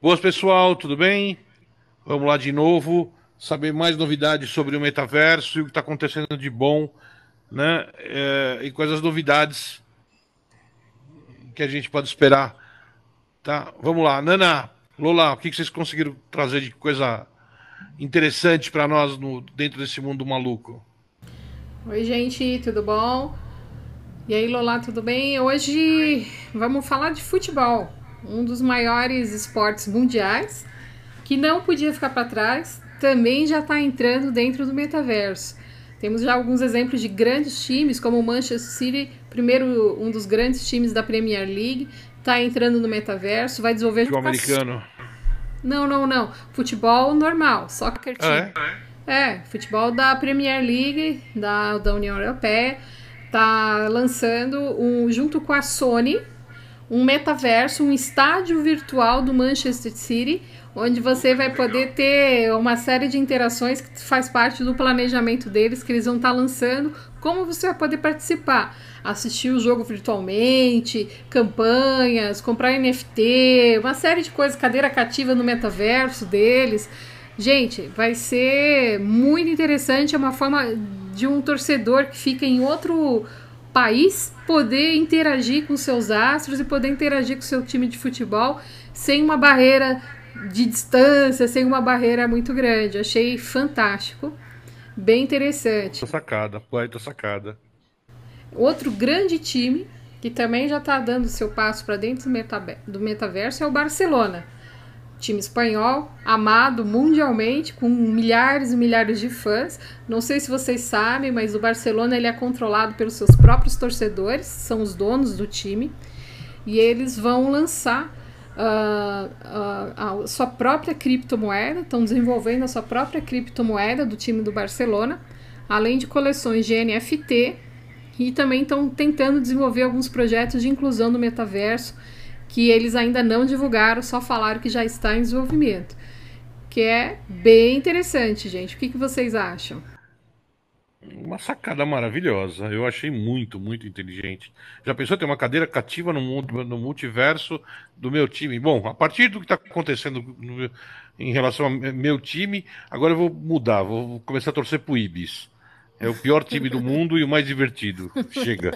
Boas, pessoal, tudo bem? Vamos lá de novo, saber mais novidades sobre o metaverso e o que está acontecendo de bom, né? É, e quais as novidades que a gente pode esperar. Tá? Vamos lá, Nana, Lola, o que, que vocês conseguiram trazer de coisa interessante para nós no, dentro desse mundo maluco? Oi, gente, tudo bom? E aí, Lola, tudo bem? Hoje vamos falar de futebol, um dos maiores esportes mundiais, que não podia ficar para trás, também já está entrando dentro do metaverso. Temos já alguns exemplos de grandes times, como o Manchester City, primeiro um dos grandes times da Premier League, está entrando no metaverso, vai desenvolver... Futebol americano. Não, não, não. Futebol normal, soccer team. Ah, é? É, futebol da Premier League, da, da União Europeia tá lançando um, junto com a Sony um metaverso, um estádio virtual do Manchester City, onde você vai poder ter uma série de interações que faz parte do planejamento deles, que eles vão estar tá lançando, como você vai poder participar, assistir o jogo virtualmente, campanhas, comprar NFT, uma série de coisas, cadeira cativa no metaverso deles. Gente, vai ser muito interessante, é uma forma de um torcedor que fica em outro país poder interagir com seus astros e poder interagir com seu time de futebol sem uma barreira de distância, sem uma barreira muito grande. Achei fantástico, bem interessante. Sacada, tô sacada. Outro grande time que também já está dando seu passo para dentro do metaverso é o Barcelona time espanhol, amado mundialmente, com milhares e milhares de fãs. Não sei se vocês sabem, mas o Barcelona ele é controlado pelos seus próprios torcedores, são os donos do time, e eles vão lançar uh, uh, a sua própria criptomoeda, estão desenvolvendo a sua própria criptomoeda do time do Barcelona, além de coleções de NFT, e também estão tentando desenvolver alguns projetos de inclusão no metaverso que eles ainda não divulgaram, só falaram que já está em desenvolvimento. Que é bem interessante, gente. O que, que vocês acham? Uma sacada maravilhosa. Eu achei muito, muito inteligente. Já pensou ter uma cadeira cativa no, mundo, no multiverso do meu time? Bom, a partir do que está acontecendo no, em relação ao meu time, agora eu vou mudar. Vou começar a torcer pro Ibis. É o pior time do mundo e o mais divertido. Chega.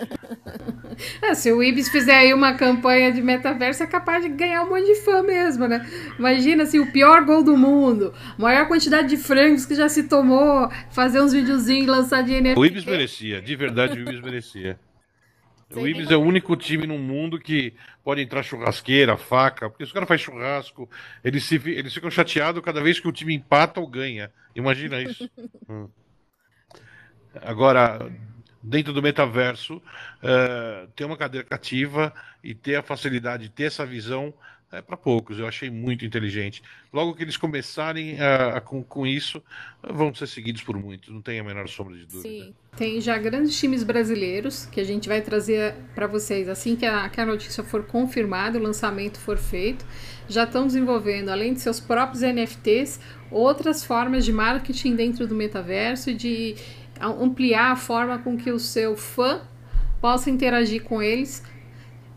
É, se o Ibis fizer aí uma campanha de metaverso, é capaz de ganhar um monte de fã mesmo, né? Imagina assim, o pior gol do mundo, maior quantidade de frangos que já se tomou, fazer uns videozinhos e lançar de NFT. O Ibis merecia, de verdade o Ibis merecia. O Ibis é o único time no mundo que pode entrar churrasqueira, faca, porque se o cara faz churrasco, eles, se, eles ficam chateados cada vez que o time empata ou ganha. Imagina isso. hum. Agora, dentro do metaverso, uh, ter uma cadeira cativa e ter a facilidade de ter essa visão é para poucos. Eu achei muito inteligente. Logo que eles começarem uh, com, com isso, vão ser seguidos por muitos, não tem a menor sombra de dúvida. Sim. Tem já grandes times brasileiros que a gente vai trazer para vocês assim que a, que a notícia for confirmada, o lançamento for feito. Já estão desenvolvendo, além de seus próprios NFTs, outras formas de marketing dentro do metaverso e de ampliar a forma com que o seu fã possa interagir com eles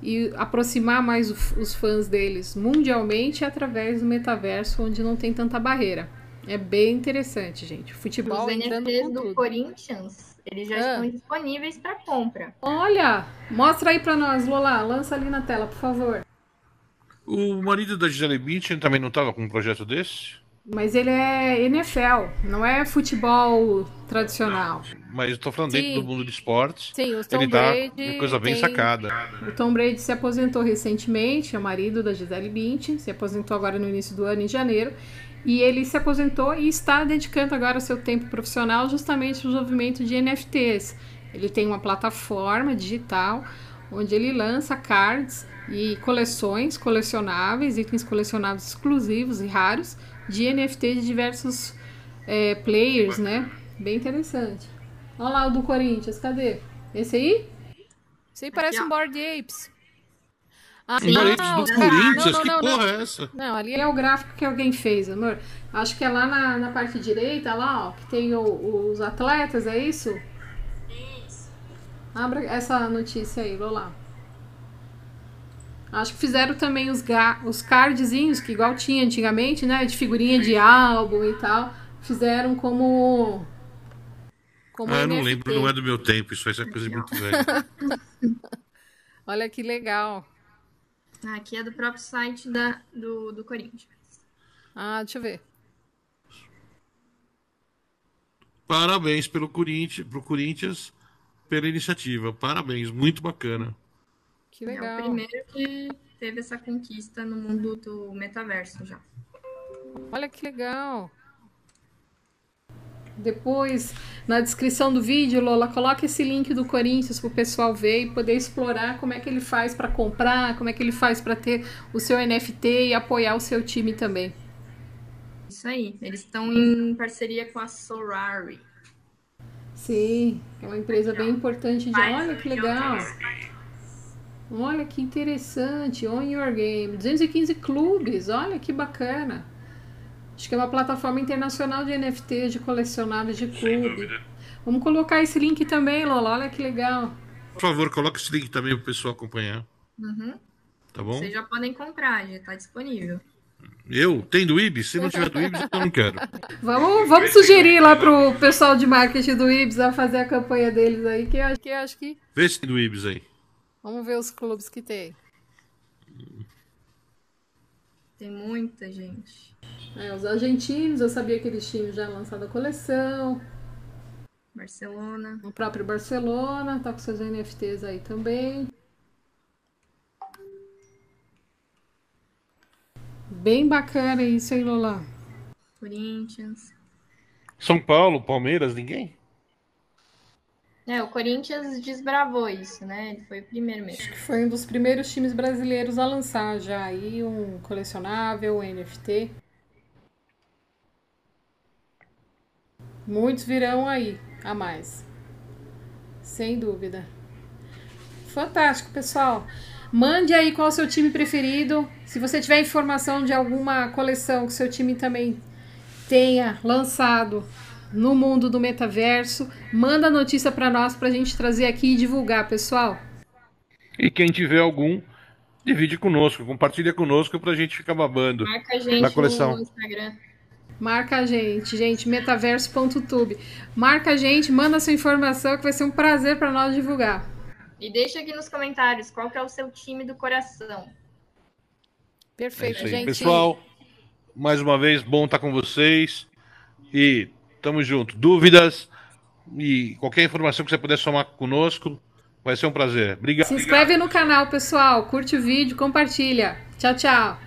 e aproximar mais os fãs deles mundialmente através do metaverso, onde não tem tanta barreira. É bem interessante, gente. Futebol Os NFTs do tudo. Corinthians, eles já ah. estão disponíveis para compra. Olha, mostra aí para nós, Lola. Lança ali na tela, por favor. O marido da Gisele Bündchen também não estava com um projeto desse? Mas ele é NFL, não é futebol tradicional. Mas estou falando Sim. dentro do mundo de esportes. Sim, o Tom ele Brady. Dá uma coisa bem tem... sacada. O Tom Brady se aposentou recentemente, é o marido da Gisele Bündchen, se aposentou agora no início do ano, em janeiro. E ele se aposentou e está dedicando agora seu tempo profissional justamente ao desenvolvimento de NFTs. Ele tem uma plataforma digital onde ele lança cards e coleções colecionáveis, itens colecionáveis exclusivos e raros de NFT de diversos é, players, né? Bem interessante. Olha lá o do Corinthians, cadê? Esse aí? Esse aí parece um Board Apes. Ah, Sim, não, do Corinthians? Não, não, que não, porra é essa? Não, ali é o gráfico que alguém fez, amor. Acho que é lá na, na parte direita, lá, ó, que tem o, os atletas, é isso? Isso. Abra essa notícia aí, vou lá. Acho que fizeram também os, os cardzinhos, que igual tinha antigamente, né? De figurinha de álbum e tal. Fizeram como. Como ah, eu não lembro, não é do meu tempo, isso vai ser coisa muito velha. Olha que legal. Aqui é do próprio site da, do, do Corinthians. Ah, deixa eu ver. Parabéns pelo Corinthians, pro Corinthians pela iniciativa. Parabéns, muito bacana. Que legal. É o primeiro que teve essa conquista no mundo do metaverso já. Olha que legal. Depois, na descrição do vídeo, Lola, coloca esse link do Corinthians para o pessoal ver e poder explorar como é que ele faz para comprar, como é que ele faz para ter o seu NFT e apoiar o seu time também. Isso aí. Eles estão em parceria com a Sorari. Sim, é uma empresa bem importante de. Olha que legal. Olha que interessante. On Your Game. 215 clubes. Olha que bacana. Acho que é uma plataforma internacional de NFT, de colecionáveis de clube. Vamos colocar esse link também, Lola. Olha que legal. Por favor, coloque esse link também para o pessoal acompanhar. Uhum. Tá bom? Vocês já podem comprar, já está disponível. Eu? Tem do Ibis? Se não tiver do Ibis, eu não quero. Vamos, vamos sugerir lá pro pessoal de marketing do Ibis a fazer a campanha deles aí, que eu acho que. Eu acho que... Vê se tem do Ibis aí. Vamos ver os clubes que tem. Tem muita gente. É, os argentinos, eu sabia que eles tinham já lançado a coleção. Barcelona. O próprio Barcelona tá com seus NFTs aí também. Bem bacana isso, hein, Lola? Corinthians. São Paulo, Palmeiras, ninguém? É, o Corinthians desbravou isso, né? Ele foi o primeiro mesmo. Acho que foi um dos primeiros times brasileiros a lançar já aí um colecionável, um NFT. Muitos virão aí a mais. Sem dúvida. Fantástico, pessoal. Mande aí qual é o seu time preferido. Se você tiver informação de alguma coleção que seu time também tenha lançado no mundo do metaverso, manda a notícia para nós para a gente trazer aqui e divulgar, pessoal. E quem tiver algum, divide conosco, compartilha conosco para a gente ficar babando Marca a gente na coleção. no Instagram. Marca a gente, gente, metaverso.tube. Marca a gente, manda sua informação que vai ser um prazer para nós divulgar. E deixa aqui nos comentários qual que é o seu time do coração. Perfeito, é gente. Pessoal, mais uma vez, bom estar com vocês. E Tamo junto. Dúvidas e qualquer informação que você puder somar conosco, vai ser um prazer. Obrigado. Se inscreve no canal, pessoal. Curte o vídeo, compartilha. Tchau, tchau.